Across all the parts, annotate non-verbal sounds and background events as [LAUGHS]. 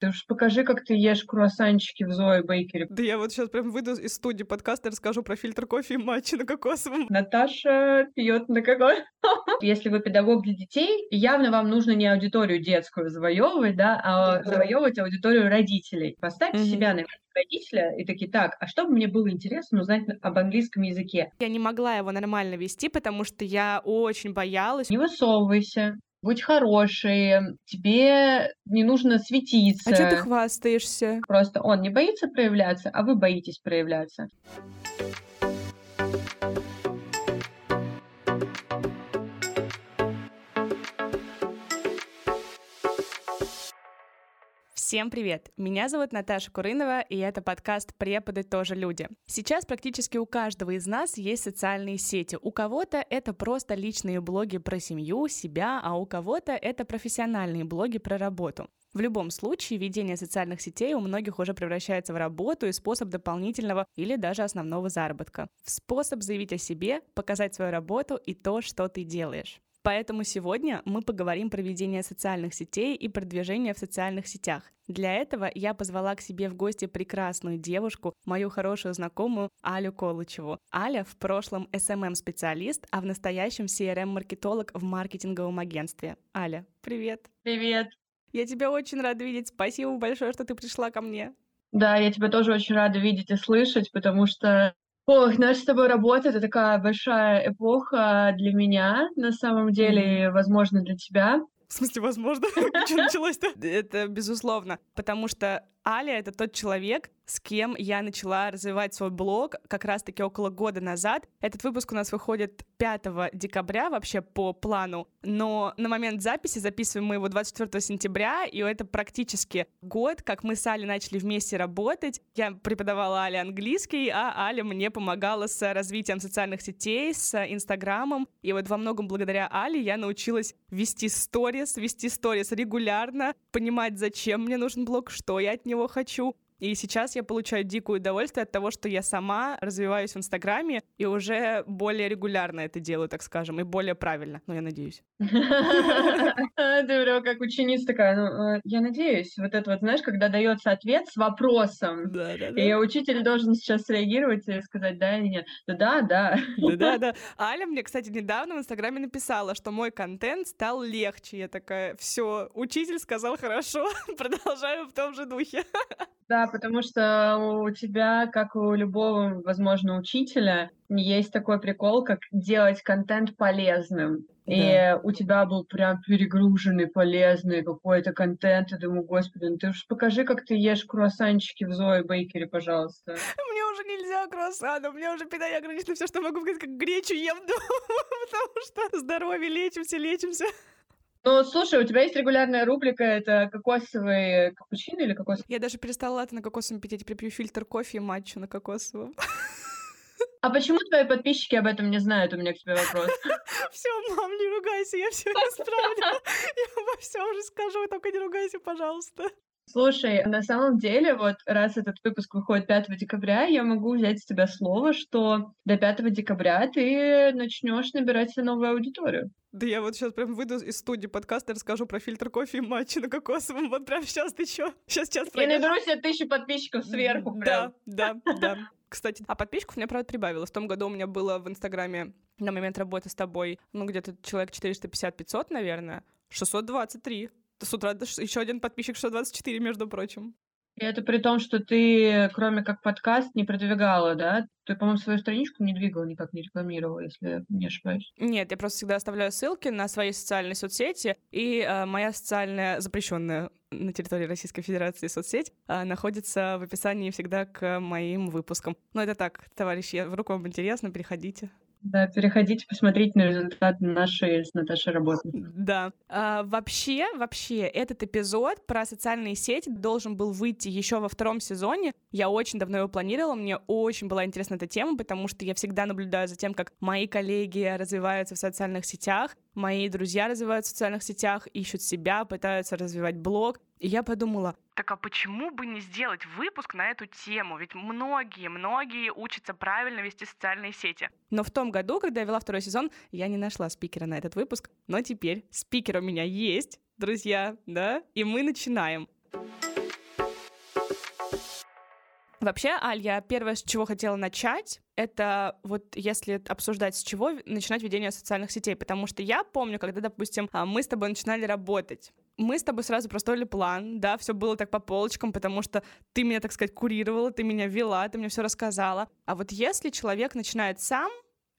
Ты уж покажи, как ты ешь круассанчики в Зоe Бейкере. Да я вот сейчас прям выйду из студии подкаста и расскажу про фильтр кофе и матчи на кокосовом. Наташа пьет на какой? [LAUGHS] Если вы педагог для детей, явно вам нужно не аудиторию детскую завоевывать, да, а завоевывать аудиторию родителей. Поставьте Мгм. себя на родителя и такие, так, а что бы мне было интересно узнать об английском языке? Я не могла его нормально вести, потому что я очень боялась. Не высовывайся, будь хороший, тебе не нужно светиться. А что ты хвастаешься? Просто он не боится проявляться, а вы боитесь проявляться. Всем привет! Меня зовут Наташа Курынова, и это подкаст «Преподы тоже люди». Сейчас практически у каждого из нас есть социальные сети. У кого-то это просто личные блоги про семью, себя, а у кого-то это профессиональные блоги про работу. В любом случае, ведение социальных сетей у многих уже превращается в работу и способ дополнительного или даже основного заработка. В способ заявить о себе, показать свою работу и то, что ты делаешь. Поэтому сегодня мы поговорим про ведение социальных сетей и продвижение в социальных сетях. Для этого я позвала к себе в гости прекрасную девушку, мою хорошую знакомую Алю Колычеву. Аля в прошлом SMM-специалист, а в настоящем CRM-маркетолог в маркетинговом агентстве. Аля, привет! Привет. Я тебя очень рада видеть. Спасибо большое, что ты пришла ко мне. Да, я тебя тоже очень рада видеть и слышать, потому что Ох, наша с тобой работа — это такая большая эпоха для меня, на самом деле, и, возможно, для тебя. В смысле, возможно? [LAUGHS] Что началось-то? Это безусловно. Потому что Аля — это тот человек, с кем я начала развивать свой блог как раз-таки около года назад. Этот выпуск у нас выходит 5 декабря вообще по плану, но на момент записи записываем мы его 24 сентября, и это практически год, как мы с Алей начали вместе работать. Я преподавала Але английский, а Аля мне помогала с развитием социальных сетей, с Инстаграмом. И вот во многом благодаря Але я научилась вести сторис, вести сторис регулярно, понимать, зачем мне нужен блог, что я от хочу. И сейчас я получаю дикое удовольствие от того, что я сама развиваюсь в Инстаграме и уже более регулярно это делаю, так скажем, и более правильно, ну, я надеюсь. [LAUGHS] Ты прям как ученица такая, ну, э, я надеюсь, вот это вот, знаешь, когда дается ответ с вопросом, Да, да, и учитель должен сейчас реагировать и сказать да или нет. Да, да, да. Да, да, да. Аля мне, кстати, недавно в Инстаграме написала, что мой контент стал легче. Я такая, все, учитель сказал хорошо, [LAUGHS] продолжаю в том же духе. Да, потому что у тебя, как у любого, возможно, учителя, есть такой прикол, как делать контент полезным. И Да. у тебя был прям перегруженный, полезный какой-то контент. Я думаю, господи, ну ты уж покажи, как ты ешь круассанчики в Зоe Бейкере, пожалуйста. Мне уже нельзя круассаны, мне уже питание ограничено, все, что могу, как гречу ем дома, [LAUGHS] потому что здоровье, лечимся, лечимся. Ну, слушай, у тебя есть регулярная рубрика, это кокосовый капучино или кокосовый? Я даже перестала латте на кокосовом пить, я теперь пью фильтр кофе и матчу на кокосовом. А почему твои подписчики об этом не знают? У меня к тебе вопрос. [LAUGHS] Все, мам, не ругайся, я все [LAUGHS] исправлю. Я во всем расскажу, только не ругайся, пожалуйста. Слушай, на самом деле, вот раз этот выпуск выходит 5 декабря, я могу взять с тебя слово, что до 5 декабря ты начнешь набирать себе новую аудиторию. Да я вот сейчас прям выйду из студии подкаста и расскажу про фильтр кофе и матчи на кокосовом. Вот прям сейчас ты чё? Сейчас, сейчас Я наберу себе тысячу подписчиков сверху прям. Да, да, да. Кстати, а подписчиков у меня, правда, прибавилось. В том году у меня было в Инстаграме на момент работы с тобой, ну, где-то человек 450-500, наверное. 623. С утра еще один подписчик 624, между прочим. И это при том, что ты, кроме как подкаст, не продвигала, да? Ты, по-моему, свою страничку не двигала, никак не рекламировала, если я не ошибаюсь. Нет, я просто всегда оставляю ссылки на свои социальные соцсети, и э, моя социальная запрещенная на территории Российской Федерации соцсеть э, находится в описании всегда к моим выпускам. Но это так, товарищи, вдруг вам интересно, переходите. Да, переходите, посмотрите на результат нашей с Наташей работы. Да. А, вообще, вообще, этот эпизод про социальные сети должен был выйти еще во втором сезоне. Я очень давно его планировала, мне очень была интересна эта тема, потому что я всегда наблюдаю за тем, как мои коллеги развиваются в социальных сетях, мои друзья развиваются в социальных сетях, ищут себя, пытаются развивать блог. И я подумала, так а почему бы не сделать выпуск на эту тему? Ведь многие-многие учатся правильно вести социальные сети. Но в том году, когда я вела второй сезон, я не нашла спикера на этот выпуск. Но теперь спикер у меня есть, друзья, да? И мы начинаем. Вообще, Аль, я первое, с чего хотела начать, это вот если обсуждать с чего начинать ведение социальных сетей, потому что я помню, когда, допустим, а, мы с тобой начинали работать, мы с тобой сразу простроили план, да, все было так по полочкам, потому что ты меня, так сказать, курировала, ты меня вела, ты мне все рассказала. А вот если человек начинает сам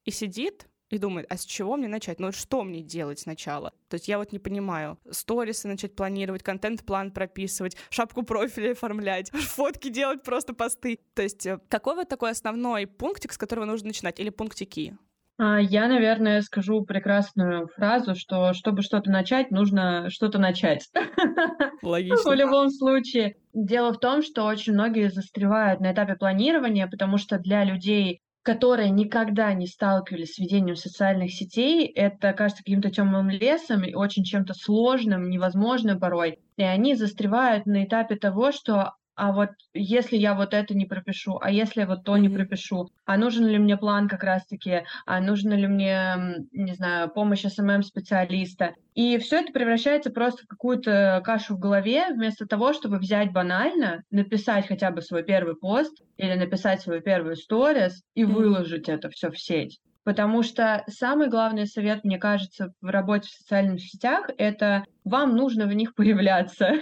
и сидит, и думает, а с чего мне начать? Ну что мне делать сначала? То есть я вот не понимаю. Сторисы начать планировать, контент-план прописывать, шапку профиля оформлять, [LAUGHS] фотки делать, просто посты. То есть э, какой вот такой основной пунктик, с которого нужно начинать? Или пунктики? А, я, наверное, скажу прекрасную фразу, что чтобы что-то начать, нужно что-то начать. [LAUGHS] Логично. В любом случае. Дело в том, что очень многие застревают на этапе планирования, потому что для людей которые никогда не сталкивались с ведением социальных сетей, это кажется каким-то темным лесом и очень чем-то сложным, невозможным порой. И они застревают на этапе того, что а вот если я вот это не пропишу, а если вот то не пропишу, а нужен ли мне план как раз-таки, а нужна ли мне, не знаю, помощь СММ-специалиста. И все это превращается просто в какую-то кашу в голове, вместо того, чтобы взять банально, написать хотя бы свой первый пост или написать свою первую сторис и выложить это все в сеть. Потому что самый главный совет, мне кажется, в работе в социальных сетях, это вам нужно в них [LAUGHS] появляться.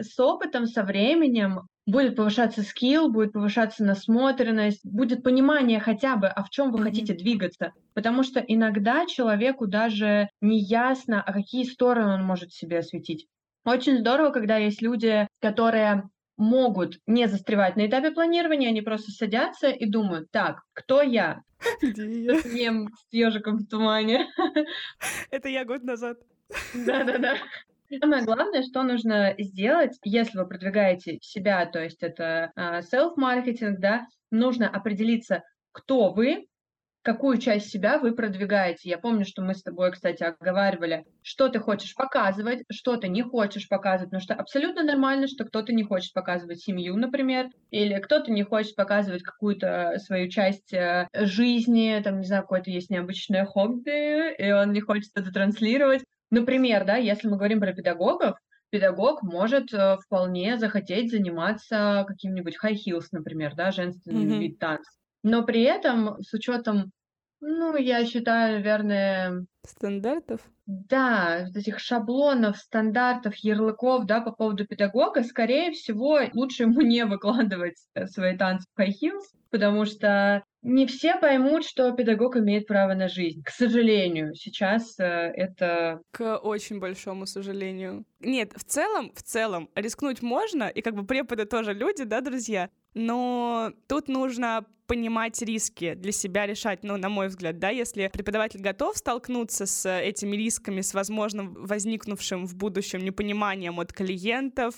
С опытом, со временем будет повышаться скилл, будет повышаться насмотренность, будет понимание хотя бы, а в чем вы mm-hmm. хотите двигаться. Потому что иногда человеку даже не ясно, а какие стороны он может себе осветить. Очень здорово, когда есть люди, которые могут не застревать на этапе планирования, они просто садятся и думают, так, кто я? [LAUGHS] Где я? Мем с ежиком в тумане. [LAUGHS] Это я год назад. Да-да-да. Самое главное, что нужно сделать, если вы продвигаете себя, то есть это а, self-маркетинг, да, нужно определиться, кто вы, какую часть себя вы продвигаете. Я помню, что мы с тобой, кстати, оговаривали, что ты хочешь показывать, что ты не хочешь показывать, потому что абсолютно нормально, что кто-то не хочет показывать семью, например, или кто-то не хочет показывать какую-то свою часть э, жизни, там, не знаю, какое-то есть необычное хобби, и он не хочет это транслировать. Например, да, если мы говорим про педагогов, педагог может э, вполне захотеть заниматься каким-нибудь high heels, например, да, женственным mm-hmm. вид танца. Но при этом с учетом, ну, я считаю, наверное... Стандартов? Да, этих шаблонов, стандартов, ярлыков, да, по поводу педагога, скорее всего, лучше ему [LAUGHS] не выкладывать э, свои танцы в high heels, потому что не все поймут, что педагог имеет право на жизнь. К сожалению, сейчас э, это... К очень большому сожалению. Нет, в целом, в целом, рискнуть можно, и как бы преподы тоже люди, да, друзья, но тут нужно понимать риски, для себя решать, ну, на мой взгляд, да, если преподаватель готов столкнуться с этими рисками, с возможным возникнувшим в будущем непониманием от клиентов,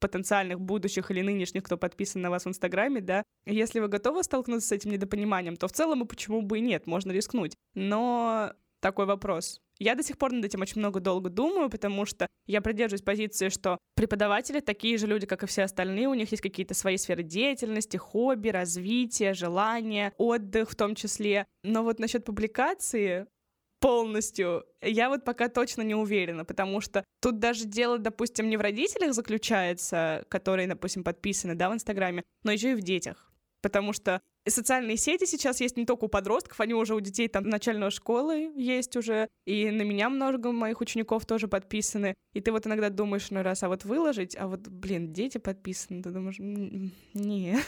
потенциальных будущих или нынешних, кто подписан на вас в Инстаграме, да, если вы готовы столкнуться с этим недопониманием, то в целом и почему бы и нет, можно рискнуть. Но такой вопрос. Я до сих пор над этим очень много долго думаю, потому что я придерживаюсь позиции, что преподаватели такие же люди, как и все остальные, у них есть какие-то свои сферы деятельности, хобби, развитие, желания, отдых в том числе. Но вот насчет публикации полностью. Я вот пока точно не уверена, потому что тут даже дело, допустим, не в родителях заключается, которые, допустим, подписаны, да, в Инстаграме, но еще и в детях. Потому что социальные сети сейчас есть не только у подростков, они уже у детей там начальной школы есть уже, и на меня много моих учеников тоже подписаны. И ты вот иногда думаешь, ну раз, а вот выложить, а вот, блин, дети подписаны, ты думаешь, не.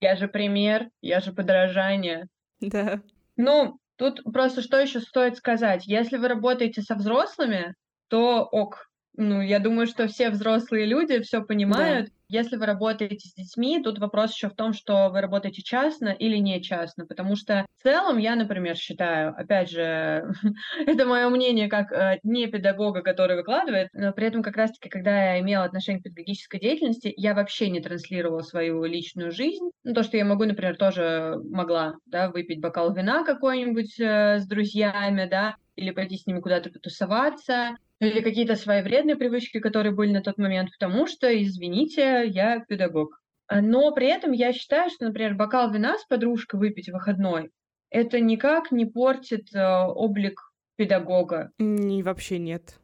Я же пример, я же подражание. [LAUGHS] Да. Ну, Тут просто что еще стоит сказать? Если вы работаете со взрослыми, то ок. Ну, я думаю, что все взрослые люди все понимают. Да. Если вы работаете с детьми, тут вопрос еще в том, что вы работаете частно или не частно, потому что в целом я, например, считаю, опять же, [LAUGHS] это мое мнение как э, не педагога, который выкладывает, но при этом как раз-таки, когда я имела отношение к педагогической деятельности, я вообще не транслировала свою личную жизнь. Ну, то, что я могу, например, тоже могла, да, выпить бокал вина какой-нибудь э, с друзьями, да, или пойти с ними куда-то потусоваться, или какие-то свои вредные привычки, которые были на тот момент, потому что, извините, я педагог. Но при этом я считаю, что, например, бокал вина с подружкой выпить в выходной, это никак не портит э, облик педагога. Не, вообще нет.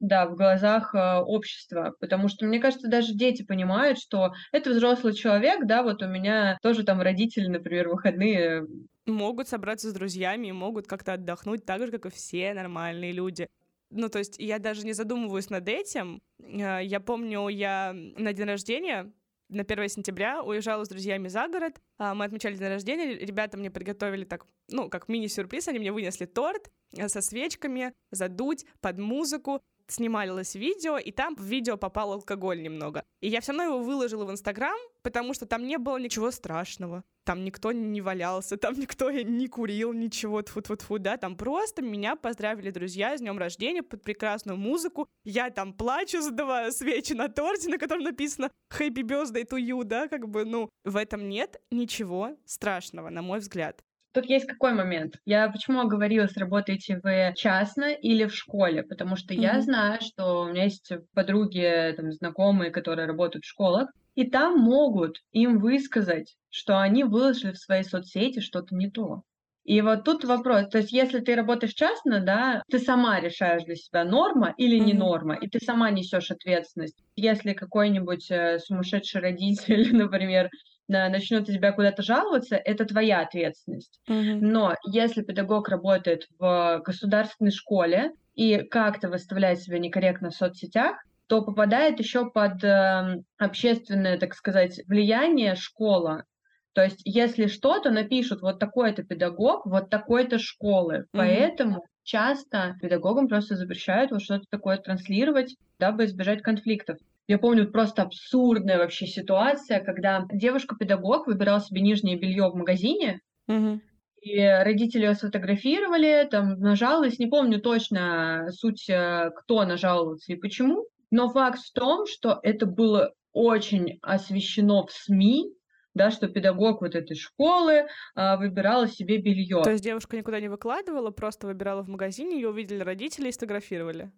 да, в глазах э, общества, потому что, мне кажется, даже дети понимают, что это взрослый человек, да, вот у меня тоже там родители, например, выходные могут собраться с друзьями и могут как-то отдохнуть так же, как и все нормальные люди. Ну, то есть я даже не задумываюсь над этим. Э, я помню, я на день рождения на 1 сентября уезжала с друзьями за город. А, мы отмечали день рождения. Ребята мне приготовили так, ну, как мини-сюрприз. Они мне вынесли торт э, со свечками, задуть под музыку снималось видео, и там в видео попал алкоголь немного. И я все равно его выложила в Инстаграм, потому что там не было ничего страшного. Там никто не валялся, там никто не курил, ничего, тфу тфу тфу да, там просто меня поздравили друзья с днем рождения под прекрасную музыку. Я там плачу, задавая свечи на торте, на котором написано Happy Birthday to you, да, как бы, ну, в этом нет ничего страшного, на мой взгляд. Тут есть какой момент? Я почему оговорилась, работаете вы частно или в школе? Потому что mm-hmm. я знаю, что у меня есть подруги, там, знакомые, которые работают в школах, и там могут им высказать, что они выложили в своей соцсети что-то не то. И вот тут вопрос, то есть если ты работаешь частно, да, ты сама решаешь для себя норма или не норма, и ты сама несешь ответственность. Если какой-нибудь э, сумасшедший родитель, [LAUGHS] например, начнут на тебя куда-то жаловаться, это твоя ответственность. Mm-hmm. Но если педагог работает в государственной школе и как-то выставляет себя некорректно в соцсетях, то попадает еще под э, общественное, так сказать, влияние школа. То есть, если что-то напишут вот такой-то педагог, вот такой-то школы. Mm-hmm. Поэтому часто педагогам просто запрещают вот что-то такое транслировать, дабы избежать конфликтов. Я помню просто абсурдная вообще ситуация, когда девушка-педагог выбирала себе нижнее белье в магазине, угу. и родители ее сфотографировали, там нажалась, не помню точно суть, э, кто нажаловался и почему, но факт в том, что это было очень освещено в СМИ, да, что педагог вот этой школы а, выбирала себе белье. То есть девушка никуда не выкладывала, просто выбирала в магазине, ее увидели родители и сфотографировали?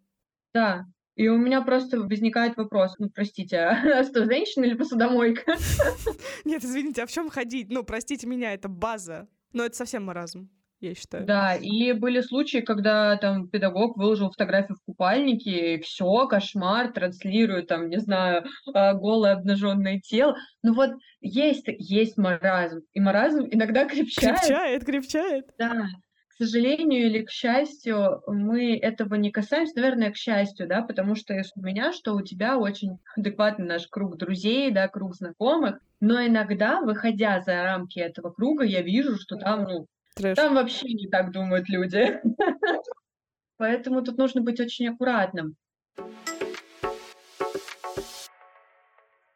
Да, и у меня просто возникает вопрос, ну, простите, а [LAUGHS] что, женщина или посудомойка? [LAUGHS] Нет, извините, а в чем ходить? Ну, простите меня, это база. Но это совсем маразм я считаю. Да, и были случаи, когда там педагог выложил фотографию в купальнике, и все, кошмар, транслирует там, не знаю, а, голое обнаженное тело. Ну вот есть, есть маразм, и маразм иногда крепчает. Крепчает, крепчает. Да, к сожалению или к счастью, мы этого не касаемся, наверное, к счастью, да, потому что у меня, что у тебя очень адекватный наш круг друзей, да, круг знакомых, но иногда, выходя за рамки этого круга, я вижу, что там, ну, Трэш. там вообще не так думают люди. [LAUGHS] Поэтому тут нужно быть очень аккуратным.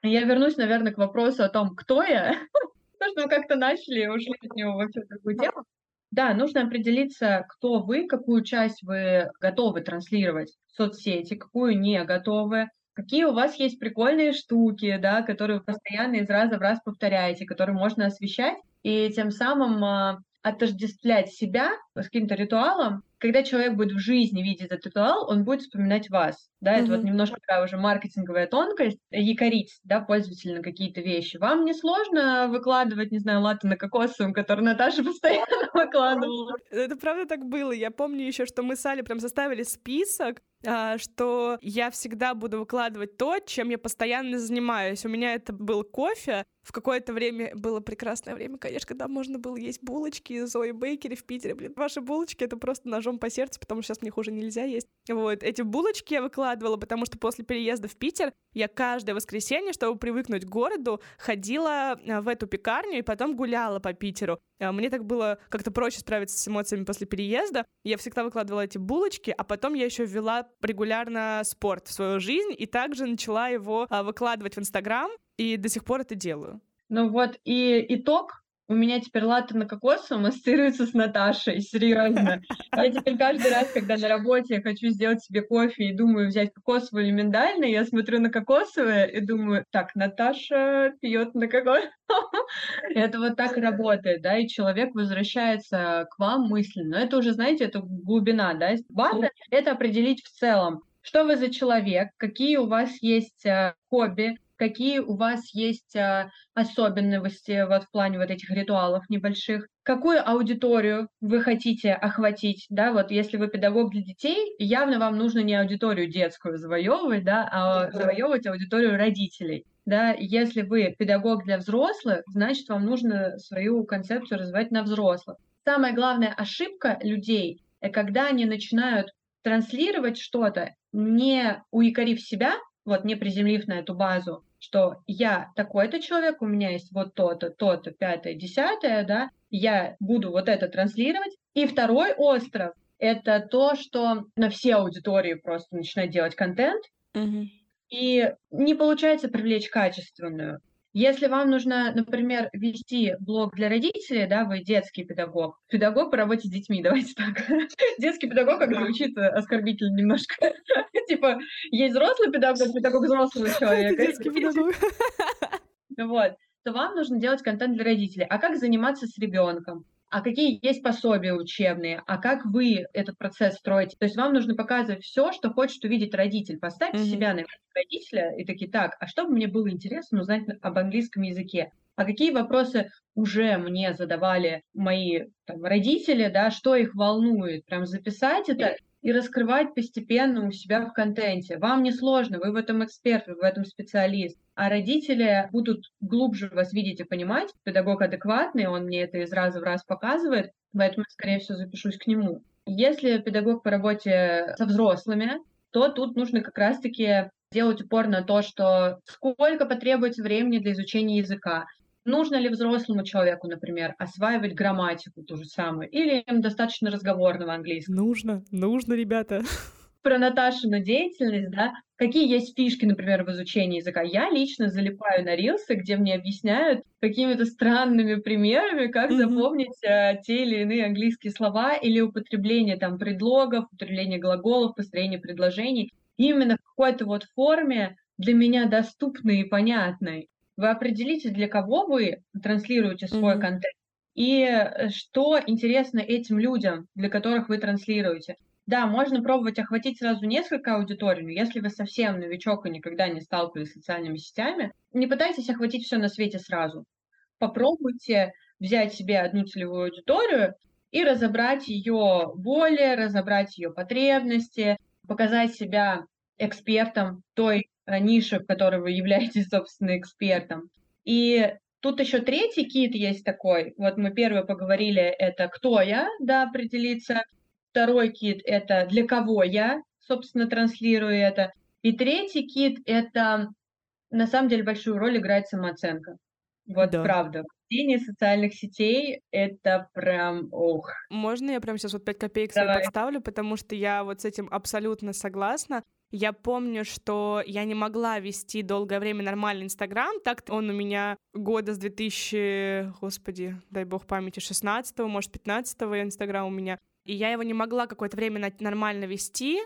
Я вернусь, наверное, к вопросу о том, кто я. [LAUGHS] Потому что мы как-то начали и ушли от него вообще такую тему. Да, нужно определиться, кто вы, какую часть вы готовы транслировать в соцсети, какую не готовы, какие у вас есть прикольные штуки, да, которые вы постоянно из раза в раз повторяете, которые можно освещать, и тем самым а, отождествлять себя с каким-то ритуалом, когда человек будет в жизни видеть этот ритуал, он будет вспоминать вас. Да, mm-hmm. это вот немножко такая уже маркетинговая тонкость, якорить, да, пользователя на какие-то вещи. Вам не сложно выкладывать, не знаю, латы на кокосовом, который Наташа [LAUGHS] постоянно выкладывала? Это правда так было. Я помню еще, что мы с Али прям составили список, а, что я всегда буду выкладывать то, чем я постоянно занимаюсь. У меня это был кофе. В какое-то время было прекрасное время, конечно, когда можно было есть булочки из Зои Бейкери в Питере. Блин, ваши булочки — это просто ножом по сердцу, потому что сейчас мне хуже нельзя есть. Вот, эти булочки я выкладывала, потому что после переезда в Питер я каждое воскресенье, чтобы привыкнуть к городу, ходила а, в эту пекарню и потом гуляла по Питеру. А, мне так было как-то проще справиться с эмоциями после переезда. Я всегда выкладывала эти булочки, а потом я еще ввела регулярно спорт в свою жизнь и также начала его а, выкладывать в Инстаграм, и до сих пор это делаю. Ну вот и итог у меня теперь латте на кокосовом ассоциируется с Наташей, серьезно. Я теперь каждый раз, когда на работе я хочу сделать себе кофе и думаю взять кокосовое или миндальное, я смотрю на кокосовое и думаю, так, Наташа пьет на кокосовое. [LAUGHS] Это вот так работает, да, и человек возвращается к вам мысленно. Это уже, знаете, это глубина, да. Важно это определить в целом, что вы за человек, какие у вас есть э, хобби, какие у вас есть а, особенности вот в плане вот этих ритуалов небольших, какую аудиторию вы хотите охватить, да, вот если вы педагог для детей, явно вам нужно не аудиторию детскую завоевывать, да, а завоевывать аудиторию родителей. Да, если вы педагог для взрослых, значит, вам нужно свою концепцию развивать на взрослых. Самая главная ошибка людей, э, когда они начинают транслировать что-то, не уикорив себя, вот не приземлив на эту базу, что я такой-то человек, у меня есть вот то-то, то-то, пятое, десятое, да, я буду вот это транслировать. И второй остров — это то, что на все аудитории просто начинать делать контент, mm-hmm. и не получается привлечь качественную. Если вам нужно, например, вести блог для родителей, да, вы детский педагог, педагог по работе с детьми, [LAUGHS] давайте так. Детский педагог как звучит э, оскорбительно немножко. [LAUGHS] Типа, есть взрослый педагог, педагог взрослого [LAUGHS] человека. Детский педагог. Вот. То вам нужно делать контент для родителей. А как заниматься с ребенком? А какие есть пособия учебные, а как вы этот процесс строите. То есть вам нужно показывать все, что хочет увидеть родитель. Поставьте mm-hmm. себя на родителя и такие, так, а что бы мне было интересно узнать об английском языке? А какие вопросы уже мне задавали мои там, родители, да, что их волнует? Прям записать это и раскрывать постепенно у себя в контенте. Вам не сложно, вы в этом эксперт, вы в этом специалист. А родители будут глубже вас видеть и понимать. Педагог адекватный, он мне это из раза в раз показывает, поэтому, скорее всего, запишусь к нему. Если педагог по работе со взрослыми, то тут нужно как раз-таки делать упор на то, что сколько потребуется времени для изучения языка, Нужно ли взрослому человеку, например, осваивать грамматику ту же самую, или им достаточно разговорного английского? Нужно, нужно, ребята. [LAUGHS] Про Наташину деятельность, да, какие есть фишки, например, в изучении языка. Я лично залипаю на рилсы, где мне объясняют какими-то странными примерами, как mm-hmm. запомнить э, те или иные английские слова или употребление там предлогов, употребление глаголов, построение предложений именно в какой-то вот форме для меня доступной и понятной. Вы определите, для кого вы транслируете свой mm-hmm. контент и э, что интересно этим людям, для которых вы транслируете. Да, можно пробовать охватить сразу несколько аудиторий, но если вы совсем новичок и никогда не сталкивались с социальными сетями, не пытайтесь охватить все на свете сразу. Попробуйте взять себе одну целевую аудиторию и разобрать ее боли, разобрать ее потребности, показать себя экспертом той Э, ниши, в которой вы [LAUGHS] являетесь, собственно, экспертом. И тут еще третий кит есть такой. Вот мы первый поговорили, это кто я, да, определиться. Второй кит — это для кого я, собственно, транслирую это. И третий кит — это на самом деле большую роль играет самооценка. Вот да. правда. Ведение социальных сетей — это прям ох. Можно я прям сейчас вот 5 копеек Давай. себе подставлю, потому что я вот с этим абсолютно согласна. Я помню, что я не могла вести долгое время нормальный Инстаграм, так он у меня года с 2000, господи, дай бог памяти, 16 может, 15 Инстаграм у меня. И я его не могла какое-то время нормально вести,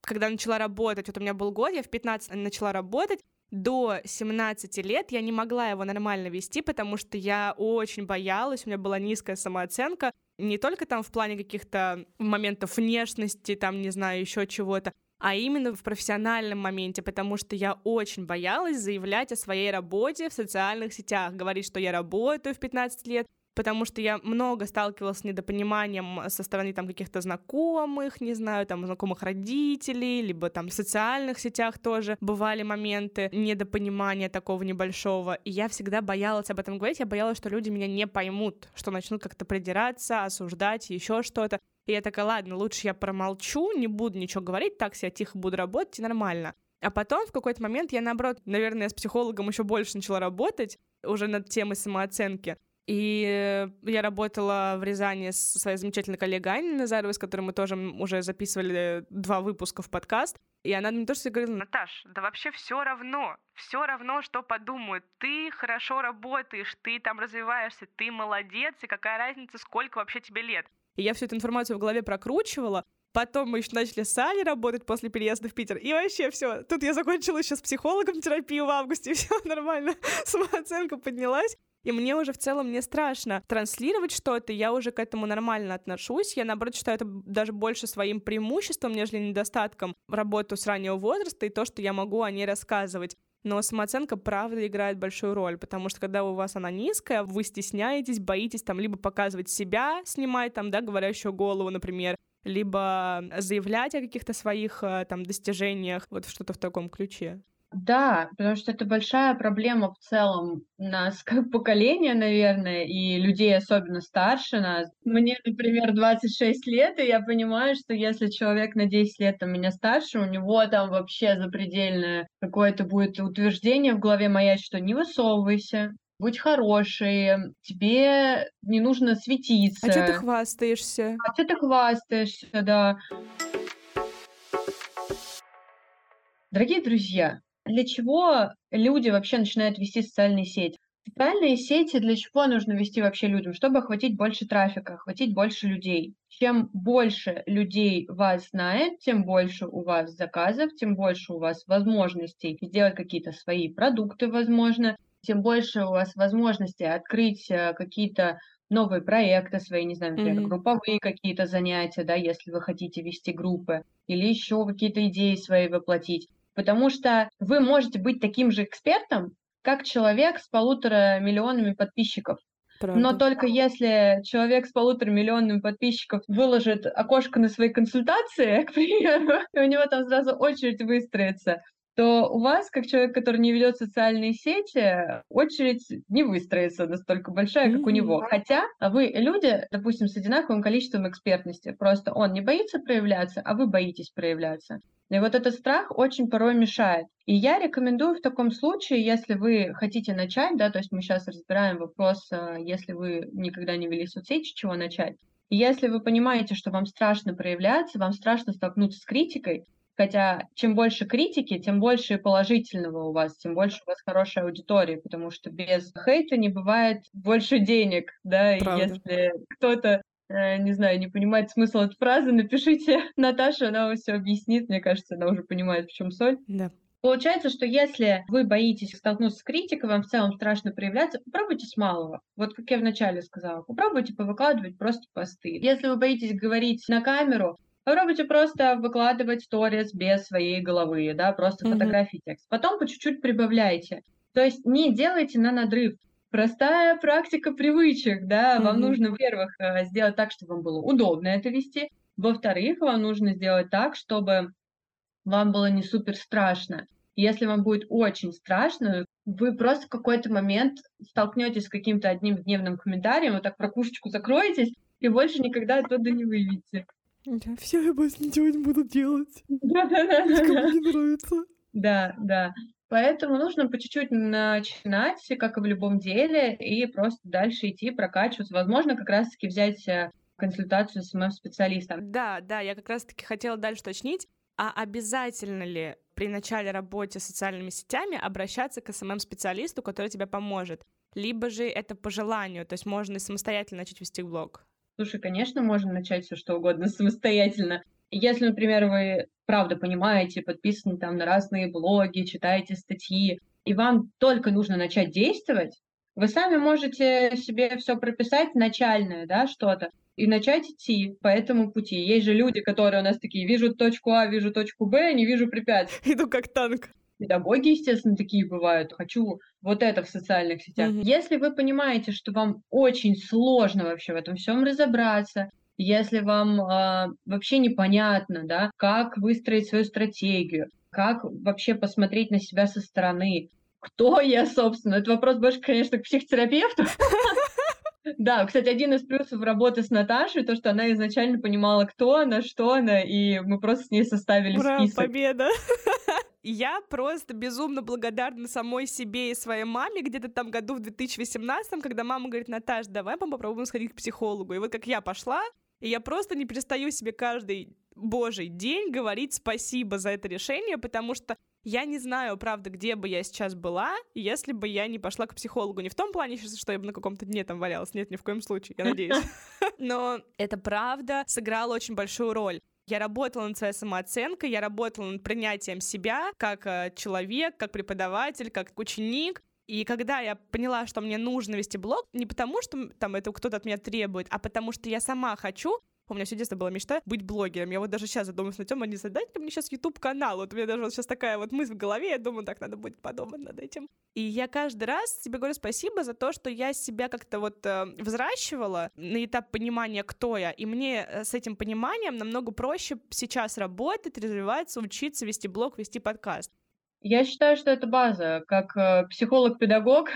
когда начала работать, вот у меня был год, я в 15 начала работать, до 17 лет я не могла его нормально вести, потому что я очень боялась, у меня была низкая самооценка, не только там в плане каких-то моментов внешности, там, не знаю, еще чего-то, а именно в профессиональном моменте, потому что я очень боялась заявлять о своей работе в социальных сетях, говорить, что я работаю в 15 лет, потому что я много сталкивалась с недопониманием со стороны там каких-то знакомых, не знаю, там знакомых родителей, либо там в социальных сетях тоже бывали моменты недопонимания такого небольшого, и я всегда боялась об этом говорить, я боялась, что люди меня не поймут, что начнут как-то придираться, осуждать, еще что-то. И я такая, ладно, лучше я промолчу, не буду ничего говорить, так себя тихо буду работать, и нормально. А потом в какой-то момент я, наоборот, наверное, с психологом еще больше начала работать уже над темой самооценки. И я работала в Рязани со своей замечательной коллегой Аней Назаровой, с которой мы тоже уже записывали два выпуска в подкаст. И она мне тоже говорила, Наташ, да вообще все равно, все равно, что подумают. Ты хорошо работаешь, ты там развиваешься, ты молодец, и какая разница, сколько вообще тебе лет. И я всю эту информацию в голове прокручивала, Потом мы еще начали с Аней работать после переезда в Питер. И вообще все. Тут я закончила еще с психологом терапию в августе, [LAUGHS] и все нормально. Самооценка поднялась. И мне уже в целом не страшно транслировать что-то, я уже к этому нормально отношусь. Я, наоборот, считаю это даже больше своим преимуществом, нежели недостатком работу с раннего возраста и то, что я могу о ней рассказывать. Но самооценка, правда, играет большую роль, потому что когда у вас она низкая, вы стесняетесь, боитесь там либо показывать себя, снимать там, да, говорящую голову, например, либо заявлять о каких-то своих э, там достижениях, вот что-то в таком ключе. Да, потому что это большая проблема в целом нас как поколение, наверное, и людей, особенно старше нас. Мне, например, 26 лет, и я понимаю, что если человек на 10 лет там, меня старше, у него там вообще запредельное какое-то будет утверждение в голове моя, что не высовывайся, будь хороший, тебе не нужно светиться. А что ты хвастаешься? А что ты хвастаешься, да. Дорогие друзья, для чего люди вообще начинают вести социальные сети? Социальные сети для чего нужно вести вообще людям? Чтобы охватить больше трафика, охватить больше людей. Чем больше людей вас знает, тем больше у вас заказов, тем больше у вас возможностей сделать какие-то свои продукты, возможно, тем больше у вас возможностей открыть э, какие-то новые проекты свои, не знаю, например, mm-hmm. групповые какие-то занятия, да, если вы хотите вести группы, или еще какие-то идеи свои воплотить потому что вы можете быть таким же экспертом, как человек с полутора миллионами подписчиков. Правда. Но только если человек с полутора миллионами подписчиков выложит окошко на свои консультации, [LAUGHS] к примеру, и у него там сразу очередь выстроится, то у вас, как человек, который не ведет социальные сети, очередь не выстроится настолько большая, как mm-hmm. у него. Хотя вы люди, допустим, с одинаковым количеством экспертности. Просто он не боится проявляться, а вы боитесь проявляться. И вот этот страх очень порой мешает. И я рекомендую в таком случае, если вы хотите начать, да, то есть мы сейчас разбираем вопрос, а, если вы никогда не вели соцсети, с чего начать. И если вы понимаете, что вам страшно проявляться, вам страшно столкнуться с критикой, Хотя чем больше критики, тем больше положительного у вас, тем больше у вас хорошая аудитория, потому что без хейта не бывает больше денег, да, Правда. если кто-то э, не знаю, не понимает смысл этой фразы, напишите [LAUGHS] Наташе, она вам все объяснит. Мне кажется, она уже понимает, в чем соль. Да. Получается, что если вы боитесь столкнуться с критикой, вам в целом страшно проявляться, попробуйте с малого. Вот как я вначале сказала, попробуйте повыкладывать просто посты. Если вы боитесь говорить на камеру, Попробуйте просто выкладывать сторис без своей головы, да, просто mm-hmm. фотографии, текст. Потом по чуть-чуть прибавляйте. То есть не делайте на надрыв. Простая практика привычек, да, mm-hmm. вам нужно, во-первых, э, сделать так, чтобы вам было удобно это вести, во-вторых, вам нужно сделать так, чтобы вам было не супер страшно. Если вам будет очень страшно, вы просто в какой-то момент столкнетесь с каким-то одним дневным комментарием, вот так про кушечку закроетесь, и больше никогда оттуда не выйдете. Да, все, я больше ничего не буду делать. Да-да-да. Кому не нравится. Да, да. Поэтому нужно по чуть-чуть начинать, как и в любом деле, и просто дальше идти, прокачиваться. Возможно, как раз-таки взять э, консультацию с моим специалистом. Да, да, я как раз-таки хотела дальше уточнить, а обязательно ли при начале работы с социальными сетями обращаться к СММ-специалисту, который тебе поможет? Либо же это по желанию, то есть можно и самостоятельно начать вести блог? Слушай, конечно, можно начать все что угодно [LAUGHS] самостоятельно. Если, например, вы правда понимаете, подписаны там на разные блоги, читаете статьи, и вам только нужно начать действовать, вы сами можете себе все прописать начальное, да, что-то, и начать идти по этому пути. Есть же люди, которые у нас такие, вижу точку А, вижу точку Б, не вижу препятствий. [LAUGHS] Иду как танк. Педагоги, естественно, такие бывают. Хочу вот это в социальных сетях. Mm-hmm. Если вы понимаете, что вам очень сложно вообще в этом всем разобраться, если вам э, вообще непонятно, да, как выстроить свою стратегию, как вообще посмотреть на себя со стороны, кто я, собственно, это вопрос больше, конечно, к психотерапевту. [LAUGHS] Да, кстати, один из плюсов работы с Наташей, то, что она изначально понимала, кто она, что она, и мы просто с ней составили Ура, список. победа! [LAUGHS] Я просто безумно благодарна самой себе и своей маме где-то там году в 2018, когда мама говорит, Наташ, давай мы попробуем сходить к психологу. И вот как я пошла, и я просто не перестаю себе каждый божий день говорить спасибо за это решение, потому что я не знаю, правда, где бы я сейчас была, если бы я не пошла к психологу. Не в том плане, что я бы на каком-то дне там валялась. Нет, ни в коем случае, я [LAUGHS] надеюсь. Но это правда сыграло очень большую роль. Я работала над своей самооценкой, я работала над принятием себя как э, человек, как преподаватель, как ученик. И когда я поняла, что мне нужно вести блог, не потому, что там это кто-то от меня требует, а потому что я сама хочу, У меня все детство была мечта быть блогером. Я вот даже сейчас задумываюсь на тем, а не создать мне сейчас YouTube канал. Вот у меня даже вот сейчас такая вот мысль в голове, я думаю, так надо будет подумать над этим. И я каждый раз тебе говорю спасибо за то, что я себя как-то вот э, взращивала на этап понимания, кто я. И мне э, с этим пониманием намного проще сейчас работать, развиваться, учиться, вести блог, вести подкаст. Я считаю, что это база, как э, психолог-педагог,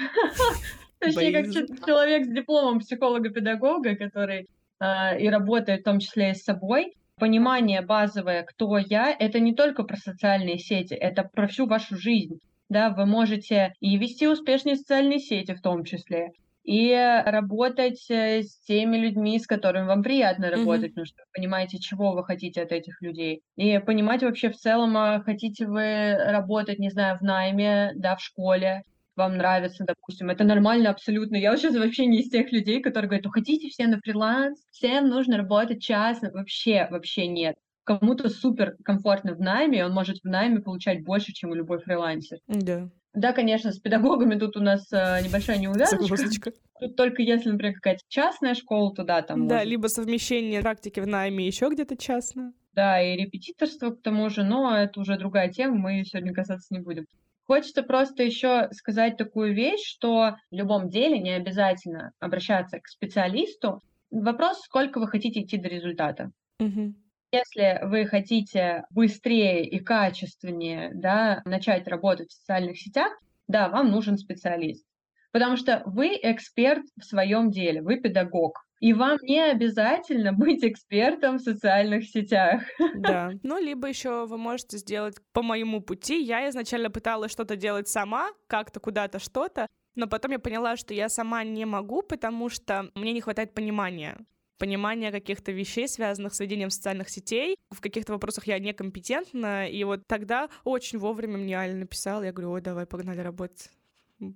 [LAUGHS] точнее, как человек с дипломом психолога-педагога, который э, и работает в том числе и с собой. Понимание базовое, кто я, это не только про социальные сети, это про всю вашу жизнь. Да, вы можете и вести успешные социальные сети в том числе, и работать э, с теми людьми, с которыми вам приятно работать, mm-hmm. потому что понимаете, чего вы хотите от этих людей. И понимать вообще в целом, а хотите вы работать, не знаю, в найме, да, в школе, вам нравится, допустим, это нормально абсолютно. Я сейчас вообще не из тех людей, которые говорят, уходите все на фриланс, всем нужно работать частно. Вообще, вообще нет. Кому-то супер комфортно в найме, он может в найме получать больше, чем любой фрилансер. Да. Да, конечно, с педагогами тут у нас э, небольшая неувязочка. Тут только если, например, какая-то частная школа, туда там. Да, может... либо совмещение практики в найме еще где-то частно. Да, и репетиторство к тому же, но это уже другая тема, мы сегодня касаться не будем. Хочется просто еще сказать такую вещь, что в любом деле не обязательно обращаться к специалисту. Вопрос, сколько вы хотите идти до результата. Угу. Если вы хотите быстрее и качественнее да, начать работать в социальных сетях, да, вам нужен специалист. Потому что вы эксперт в своем деле, вы педагог. И вам не обязательно [LAUGHS] быть экспертом в социальных сетях. Да. Ну, либо еще вы можете сделать по моему пути. Я изначально пыталась что-то делать сама, как-то куда-то что-то, но потом я поняла, что я сама не могу, потому что мне не хватает понимания понимание каких-то вещей, связанных с ведением социальных сетей. В каких-то вопросах я некомпетентна, и вот тогда очень вовремя мне Аля написала, я говорю, ой, давай, погнали работать.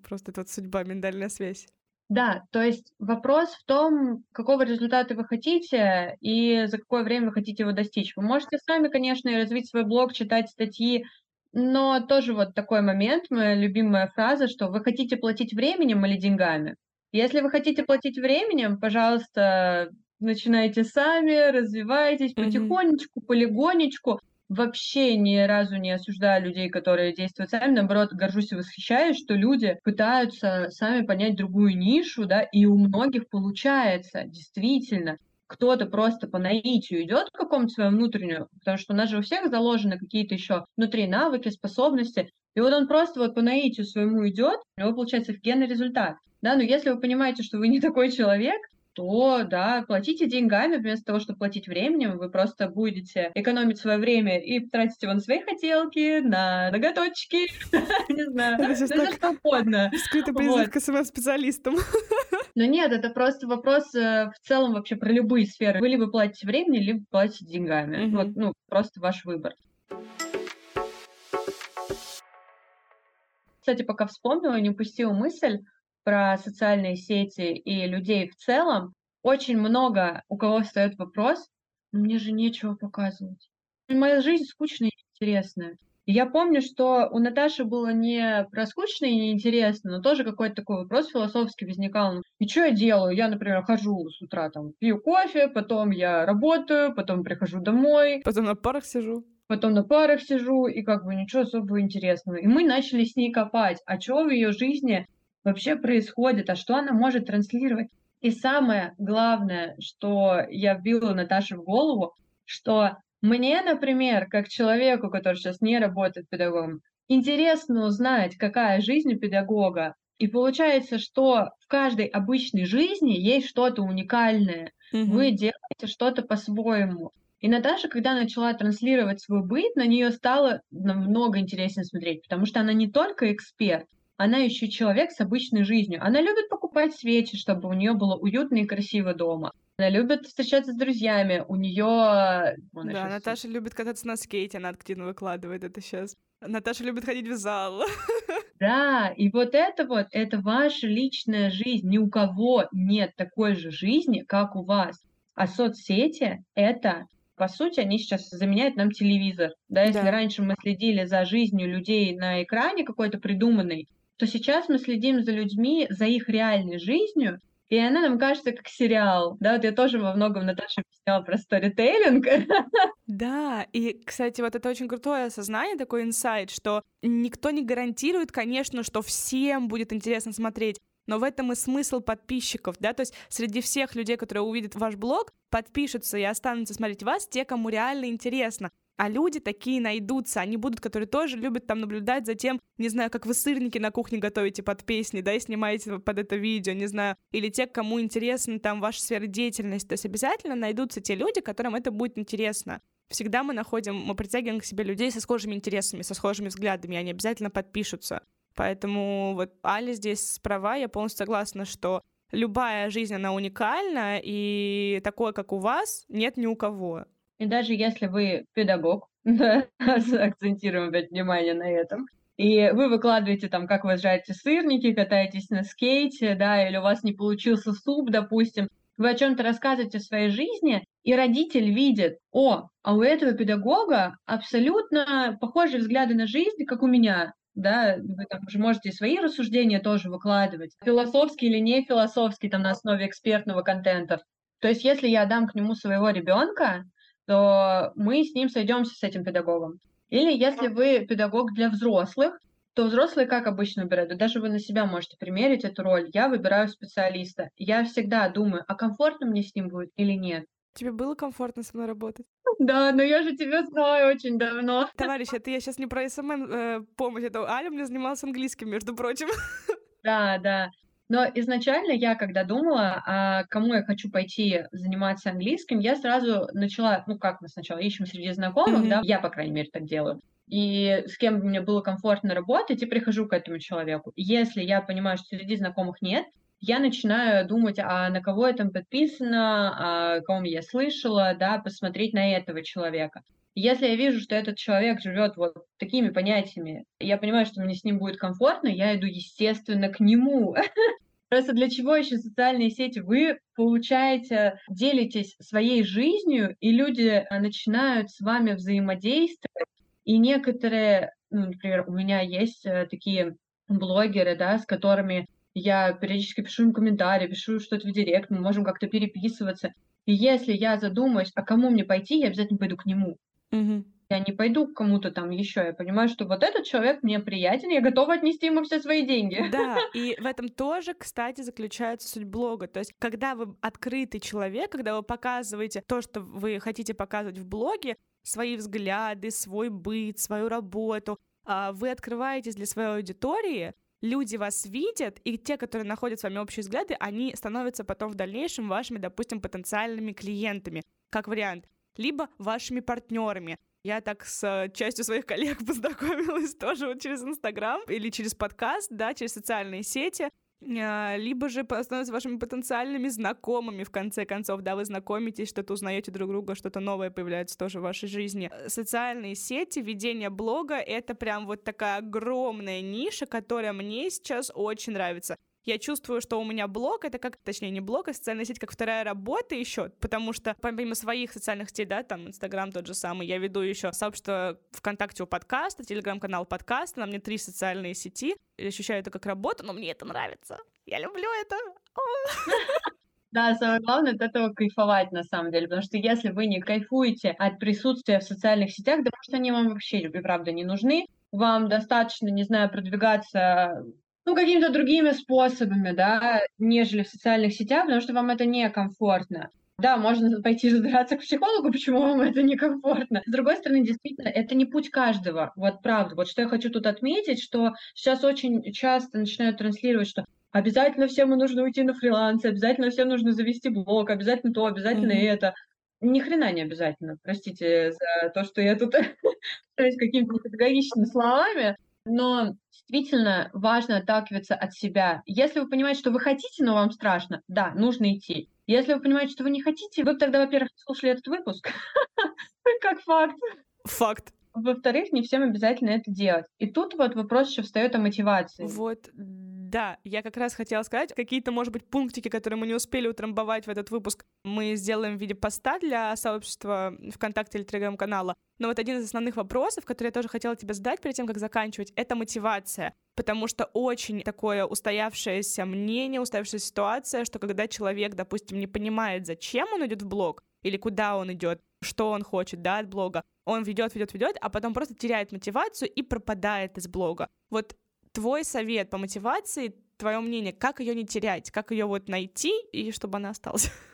Просто это вот судьба, миндальная связь. Да, то есть вопрос в том, какого результата вы хотите и за какое время вы хотите его достичь. Вы можете сами, конечно, и развить свой блог, читать статьи, но тоже вот такой момент, моя любимая фраза, что вы хотите платить временем или деньгами. Если вы хотите платить временем, пожалуйста, начинайте сами, развивайтесь mm-hmm. потихонечку, полигонечку. Вообще ни разу не осуждаю людей, которые действуют сами, наоборот, горжусь и восхищаюсь, что люди пытаются сами понять другую нишу, да, и у многих получается, действительно. Кто-то просто по наитию идет к какому-то своему внутреннему, потому что у нас же у всех заложены какие-то еще внутри навыки, способности, и вот он просто вот по наитию своему идет, у него получается офигенный результат. Да, но если вы понимаете, что вы не такой человек, то, да, платите деньгами вместо того, чтобы платить временем. Вы просто будете экономить свое время и тратить его на свои хотелки, на ноготочки, [LAUGHS] не знаю, на что угодно. [LAUGHS] Скрытый призыв к СММ-специалистам. [LAUGHS] Но нет, это просто вопрос э, в целом вообще про любые сферы. Вы либо платите временем, либо платите деньгами. Вот, ну, просто ваш выбор. Кстати, пока вспомнила, не упустила мысль, про социальные сети и людей в целом, очень много у кого встает вопрос, «Ну, мне же нечего показывать. Моя жизнь скучная и неинтересная. Я помню, что у Наташи было не про скучно и неинтересно, но тоже какой-то такой вопрос философский возникал. «Ну, и что я делаю? Я, например, хожу с утра, там, пью кофе, потом я работаю, потом прихожу домой. Потом на парах сижу. Потом на парах сижу, и как бы ничего особо интересного. И мы начали с ней копать, а что в ее жизни вообще происходит, а что она может транслировать. И самое главное, что я вбила Наташе в голову, что мне, например, как человеку, который сейчас не работает педагогом, интересно узнать, какая жизнь у педагога. И получается, что в каждой обычной жизни есть что-то уникальное. Mm-hmm. Вы делаете что-то по-своему. И Наташа, когда начала транслировать свой быт, на нее стало намного интереснее смотреть, потому что она не только эксперт, она еще человек с обычной жизнью. Она любит покупать свечи, чтобы у нее было уютно и красиво дома. Она любит встречаться с друзьями. У нее... Да, сейчас... Наташа любит кататься на скейте, она активно выкладывает это сейчас. Наташа любит ходить в зал. [LAUGHS] Да, и вот это вот, это ваша личная жизнь. Ни у кого нет такой же жизни, как у вас. А соцсети — это по сути, они сейчас заменяют нам телевизор. Да, если да. раньше мы следили за жизнью людей на экране какой-то придуманной, то сейчас мы следим за людьми, за их реальной жизнью, и она нам кажется как сериал. Да, вот я тоже во многом Наташа объясняла про сторителлинг. [LAUGHS] Да, и, кстати, вот это очень крутое осознание, такой инсайт, что никто не гарантирует, конечно, что всем будет интересно смотреть, но в этом и смысл подписчиков, да, то есть среди всех людей, которые увидят ваш блог, подпишутся и останутся смотреть вас, те, кому реально интересно. А люди такие найдутся, они будут, которые тоже любят там наблюдать за тем, не знаю, как вы сырники на кухне готовите под песни, да, и снимаете под это видео, не знаю, или те, кому интересна там ваша сфера деятельности. То есть обязательно найдутся те люди, которым это будет интересно. Всегда мы находим, мы притягиваем к себе людей со схожими интересами, со схожими взглядами, и они обязательно подпишутся. Поэтому вот Али здесь права, я полностью согласна, что любая жизнь, она уникальна, и такое, как у вас, нет ни у кого. И даже если вы педагог, [LAUGHS] да, [LAUGHS] акцентируем опять внимание на этом, и вы выкладываете там, как вы жарите сырники, катаетесь на скейте, да, или у вас не получился суп, допустим, вы о чем-то рассказываете в своей жизни, и родитель видит, о, а у этого педагога абсолютно похожие взгляды на жизнь, как у меня да, вы там уже можете свои рассуждения тоже выкладывать, философские или не философские, там на основе экспертного контента. То есть, если я дам к нему своего ребенка, то мы с ним сойдемся с этим педагогом. Или если вы педагог для взрослых, то взрослые как обычно выбирают? даже вы на себя можете примерить эту роль. Я выбираю специалиста. Я всегда думаю, а комфортно мне с ним будет или нет. Тебе было комфортно со мной работать? [LAUGHS] Да, но я же тебя знаю очень давно. Товарищ, это я сейчас не про СММ э, помощь, это Аля мне занималась английским, между прочим. Да, да. Но изначально я, когда думала, а кому я хочу пойти заниматься английским, я сразу начала, ну как мы сначала ищем среди знакомых, mm-hmm. да, я, по крайней мере, так делаю. И с кем мне было комфортно работать, и прихожу к этому человеку. Если я понимаю, что среди знакомых нет, я начинаю думать, а на кого я там подписана, о ком я слышала, да, посмотреть на этого человека. Если я вижу, что этот человек живет вот такими понятиями, я понимаю, что мне с ним будет комфортно, я иду, естественно, к нему. [LAUGHS] Просто для чего еще социальные сети? Вы, получаете, делитесь своей жизнью, и люди а, начинают с вами взаимодействовать. И некоторые, ну, например, у меня есть э, такие блогеры, да, с которыми я периодически пишу им комментарии, пишу что-то в директ, мы можем как-то переписываться. И если я задумаюсь, а кому мне пойти, я обязательно пойду к нему. Угу. Я не пойду к кому-то там еще. Я понимаю, что вот этот человек мне приятен, я готова отнести ему все свои деньги. Да, [LAUGHS] и в этом тоже, кстати, заключается суть блога. То есть, когда вы открытый человек, когда вы показываете то, что вы хотите показывать в блоге, свои взгляды, свой быт, свою работу, а, вы открываетесь для своей аудитории, люди вас видят, и те, которые находят с вами общие взгляды, они становятся потом в дальнейшем вашими, допустим, потенциальными клиентами, как вариант, либо вашими партнерами. Я так с частью своих коллег [LAUGHS] познакомилась тоже вот через Инстаграм или через подкаст, да, через социальные сети. А, либо же становятся вашими потенциальными знакомыми, в конце концов, да, вы знакомитесь, что-то узнаете друг друга, что-то новое появляется тоже в вашей жизни. Социальные сети, ведение блога — это прям вот такая огромная ниша, которая мне сейчас очень нравится я чувствую, что у меня блог, это как, точнее, не блог, а социальная сеть, как вторая работа еще, потому что помимо своих социальных сетей, да, там, Инстаграм тот же самый, я веду еще сообщество ВКонтакте у подкаста, Телеграм-канал подкаста, на мне три социальные сети, я ощущаю это как работу, но мне это нравится, я люблю это. [LAUGHS] Да, самое главное от этого кайфовать на самом деле, потому что если вы не кайфуете от присутствия в социальных сетях, да потому что они вам вообще, правда, не нужны, вам достаточно, не знаю, продвигаться ну, какими-то другими способами, да, нежели в социальных сетях, потому что вам это некомфортно. Да, можно пойти разбираться к психологу, [LAUGHS] почему вам это некомфортно. С другой стороны, действительно, это не путь каждого. Вот правда. Вот что я хочу тут отметить, что сейчас очень часто начинают транслировать, что обязательно всем нужно уйти на фриланс, обязательно всем нужно завести блог, обязательно то, обязательно mm-hmm. это. Ни хрена не обязательно. Простите за то, что я тут [LAUGHS] с какими-то педагогичными словами. Но действительно важно отталкиваться от себя. Если вы понимаете, что вы хотите, но вам страшно, да, нужно идти. Если вы понимаете, что вы не хотите, вы тогда, во-первых, слушали этот выпуск, [LAUGHS] как факт. Факт. Во-вторых, не всем обязательно это делать. И тут вот вопрос еще встает о мотивации. Вот, да, я как раз хотела сказать, какие-то, может быть, пунктики, которые мы не успели утрамбовать в этот выпуск, мы сделаем в виде поста для сообщества ВКонтакте или Телеграм-канала. Но вот один из основных вопросов, который я тоже хотела тебе задать перед тем, как заканчивать, это мотивация. потому что очень такое устоявшееся мнение, устоявшаяся ситуация, что когда человек, допустим, не понимает, зачем он идет в блог или куда он идет, что он хочет, да, от блога, он ведет, ведет, ведет, а потом просто теряет мотивацию и пропадает из блога. Вот твой совет по мотивации, твое мнение, как ее не терять, как ее вот найти и чтобы она осталась? [LAUGHS]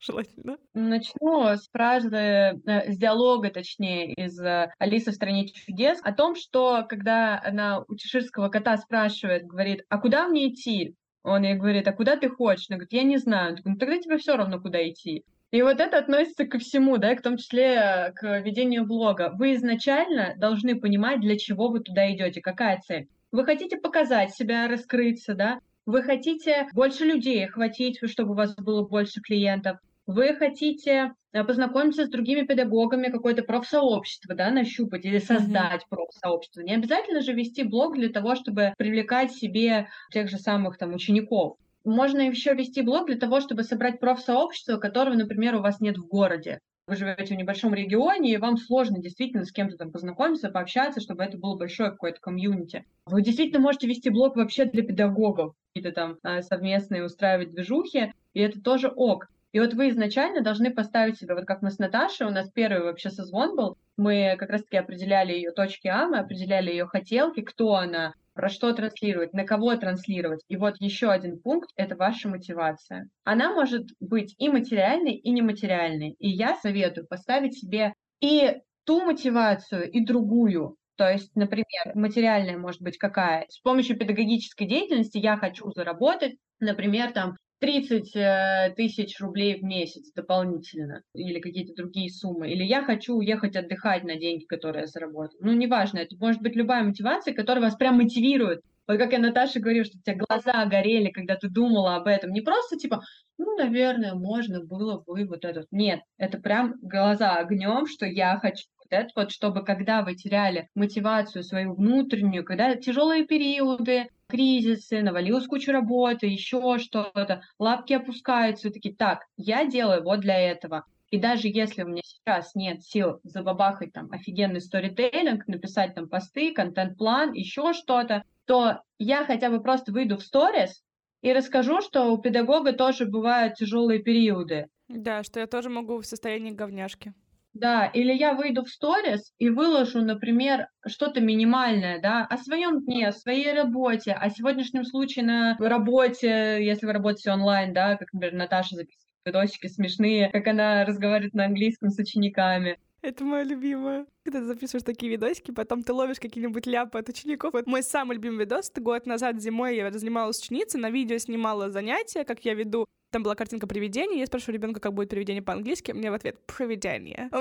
желательно. Начну с фразы, э, с диалога, точнее, из э, «Алисы в стране чудес» о том, что когда она у чеширского кота спрашивает, говорит, а куда мне идти? Он ей говорит, а куда ты хочешь? Она говорит, я не знаю. Он говорит, ну тогда тебе все равно, куда идти. И вот это относится ко всему, да, к том числе э, к ведению блога. Вы изначально должны понимать, для чего вы туда идете, какая цель. Вы хотите показать себя, раскрыться, да? Вы хотите больше людей охватить, чтобы у вас было больше клиентов вы хотите э, познакомиться с другими педагогами, какое-то профсообщество, да, нащупать или создать mm-hmm. профсообщество. Не обязательно же вести блог для того, чтобы привлекать себе тех же самых там учеников. Можно еще вести блог для того, чтобы собрать профсообщество, которого, например, у вас нет в городе. Вы живете в небольшом регионе, и вам сложно действительно с кем-то там познакомиться, пообщаться, чтобы это было большое какое-то комьюнити. Вы действительно можете вести блог вообще для педагогов, какие-то там а, совместные устраивать движухи, и это тоже ок. И вот вы изначально должны поставить себя, вот как мы с Наташей, у нас первый вообще созвон был, мы как раз-таки определяли ее точки А, мы определяли ее хотелки, кто она, про что транслировать, на кого транслировать. И вот еще один пункт — это ваша мотивация. Она может быть и материальной, и нематериальной. И я советую поставить себе и ту мотивацию, и другую. То есть, например, материальная может быть какая? С помощью педагогической деятельности я хочу заработать, например, там 30 э, тысяч рублей в месяц дополнительно или какие-то другие суммы, или я хочу уехать отдыхать на деньги, которые я заработал. Ну, неважно, это может быть любая мотивация, которая вас прям мотивирует. Вот как я Наташе говорю, что у тебя глаза горели, когда ты думала об этом. Не просто типа, ну, наверное, можно было бы вот это. Нет, это прям глаза огнем, что я хочу вот это вот, чтобы когда вы теряли мотивацию свою внутреннюю, когда тяжелые периоды, кризисы, навалилась куча работы, еще что-то, лапки опускаются, и такие, так, я делаю вот для этого. И даже если у меня сейчас нет сил забабахать там офигенный сторителлинг, написать там посты, контент-план, еще что-то, то я хотя бы просто выйду в сторис и расскажу, что у педагога тоже бывают тяжелые периоды. Да, что я тоже могу в состоянии говняшки. Да, или я выйду в сторис и выложу, например, что-то минимальное, да, о своем дне, о своей работе, о сегодняшнем случае на работе, если вы работаете онлайн, да, как, например, Наташа записывает видосики смешные, как она разговаривает на английском с учениками. Это моя любимая. Когда ты записываешь такие видосики, потом ты ловишь какие-нибудь ляпы от учеников. Вот мой самый любимый видос, это год назад зимой я занималась ученицей, на видео снимала занятия, как я веду. Там была картинка привидения, я спрашиваю ребенка, как будет привидение по-английски, мне в ответ «привидение». [LAUGHS]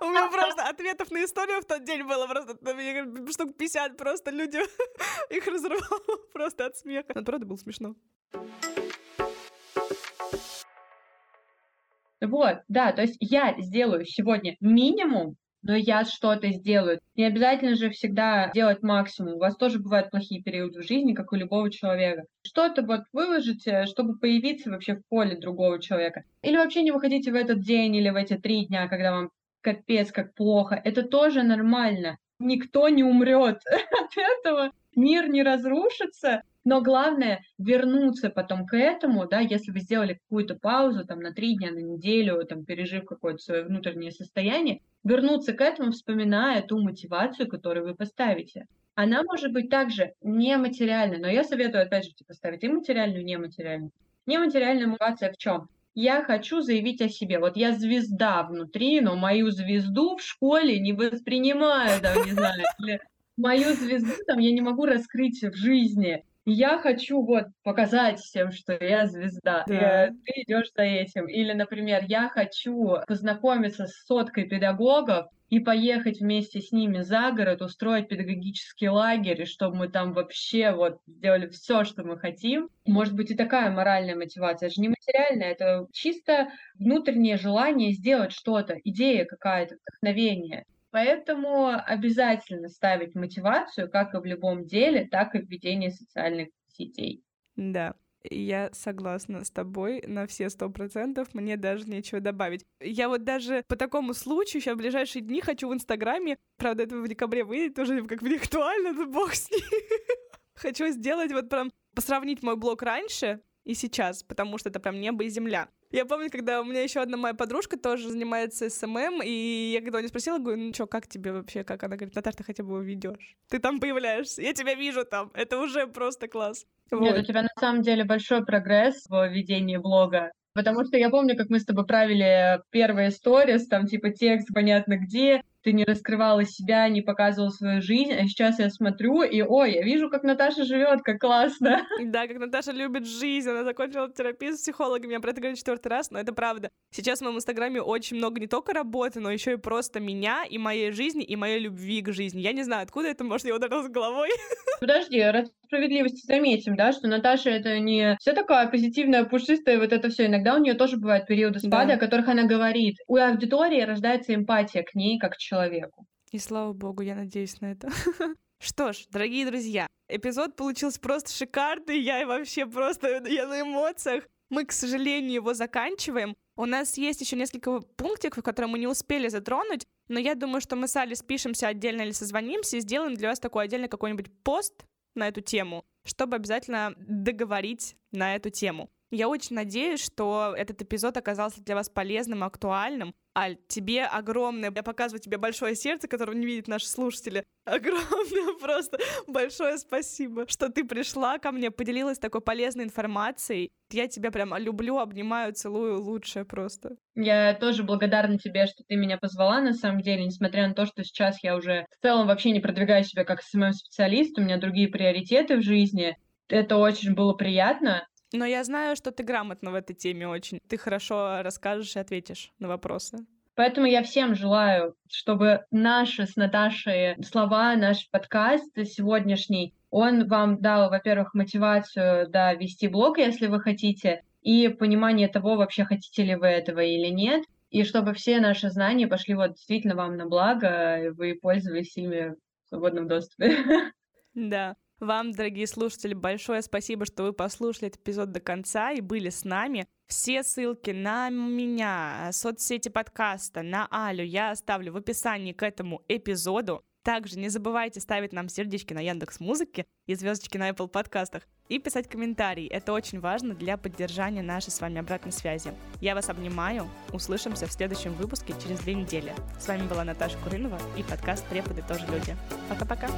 У меня... Просто ответов на историю в тот день было просто штук 50, просто люди [LAUGHS] их разрывало [LAUGHS] просто от смеха. Но правда было смешно. Вот, да, то есть я сделаю сегодня минимум, но я что-то сделаю. Не обязательно же всегда делать максимум. У вас тоже бывают плохие периоды в жизни, как у любого человека. Что-то вот выложите, чтобы появиться вообще в поле другого человека. Или вообще не выходите в этот день или в эти три дня, когда вам капец как плохо. Это тоже нормально. Никто не умрет [LAUGHS] от этого. Мир не разрушится, но главное вернуться потом к этому, да, если вы сделали какую-то паузу там на три дня, на неделю, там пережив какое-то свое внутреннее состояние, вернуться к этому, вспоминая ту мотивацию, которую вы поставите. Она может быть также нематериальной, но я советую, опять же, типа, ставить и материальную, и нематериальную. Нематериальная мотивация в чем? Я хочу заявить о себе. Вот я звезда внутри, но мою звезду в школе не воспринимаю, там, не знаю, мою звезду там я не могу раскрыть в жизни я хочу вот показать всем, что я звезда. Да. И, ты идешь за этим. Или, например, я хочу познакомиться с соткой педагогов и поехать вместе с ними за город, устроить педагогический лагерь, чтобы мы там вообще вот сделали все, что мы хотим. Может быть и такая моральная мотивация. Это же не материальная, это чисто внутреннее желание сделать что-то, идея какая-то, вдохновение. Поэтому обязательно ставить мотивацию как и в любом деле, так и в ведении социальных сетей. Да. Я согласна с тобой на все сто процентов, мне даже нечего добавить. Я вот даже по такому случаю сейчас в ближайшие дни хочу в Инстаграме, правда, это в декабре выйдет уже как бы актуально, но бог с ним. [LAUGHS] Хочу сделать вот прям, посравнить мой блог раньше и сейчас, потому что это прям небо и земля. Я помню, когда у меня еще одна моя подружка тоже занимается СММ, и я когда у нее спросила, говорю, ну что, как тебе вообще, как она говорит, Наташа, ты хотя бы ведешь, ты там появляешься, я тебя вижу там, это уже просто класс. Нет, вот. у тебя на самом деле большой прогресс в ведении блога. Потому что я помню, как мы с тобой правили первые сторис, там типа текст понятно где, ты не раскрывала себя, не показывала свою жизнь, а сейчас я смотрю и, ой, я вижу, как Наташа живет, как классно. [LAUGHS] Да, как Наташа любит жизнь, она закончила терапию с психологом, я про это говорю четвертый раз, но это правда. Сейчас в моем инстаграме очень много не только работы, но еще и просто меня, и моей жизни, и моей любви к жизни. Я не знаю, откуда это, может, я ударилась головой. [LAUGHS] Подожди, ради справедливости заметим, да, что Наташа это не все такая позитивная, пушистая, вот это все. Иногда у нее тоже бывают периоды спада, да. о которых она говорит. У аудитории рождается эмпатия к ней как к человеку человеку. И слава богу, я надеюсь на это. [LAUGHS] Что ж, дорогие друзья, эпизод получился просто шикарный, я вообще просто я на эмоциях. Мы, к сожалению, его заканчиваем. У нас есть еще несколько пунктиков, которые мы не успели затронуть, но я думаю, что мы с Али спишемся отдельно или созвонимся и сделаем для вас такой отдельный какой-нибудь пост на эту тему, чтобы обязательно договорить на эту тему. Я очень надеюсь, что этот эпизод оказался для вас полезным актуальным. Аль, тебе огромное, я показываю тебе большое сердце, которого не видят наши слушатели. [LAUGHS] Огромное просто большое спасибо, что ты пришла ко мне, поделилась такой полезной информацией. Я тебя прям люблю, обнимаю, целую, лучшее просто. Я тоже благодарна тебе, что ты меня позвала, на самом деле, несмотря на то, что сейчас я уже в целом вообще не продвигаю себя как SMM-специалист, у меня другие приоритеты в жизни. Это очень было приятно. Но я знаю, что ты грамотна в этой теме очень. Ты хорошо расскажешь и ответишь на вопросы. Поэтому я всем желаю, чтобы наши с Наташей слова, наш подкаст сегодняшний, он вам дал, во-первых, мотивацию да, вести блог, если вы хотите, и понимание того, вообще хотите ли вы этого или нет, и чтобы все наши знания пошли вот действительно вам на благо, и вы пользовались ими в свободном доступе. [LAUGHS] Да. Вам, дорогие слушатели, большое спасибо, что вы послушали этот эпизод до конца и были с нами. Все ссылки на меня, соцсети подкаста, на Алю я оставлю в описании к этому эпизоду. Также не забывайте ставить нам сердечки на Яндекс Музыке и звездочки на Apple подкастах и писать комментарии. Это очень важно для поддержания нашей с вами обратной связи. Я вас обнимаю. Услышимся в следующем выпуске через две недели. С вами была Наташа Куринова и подкаст «Преподы тоже люди». Пока-пока.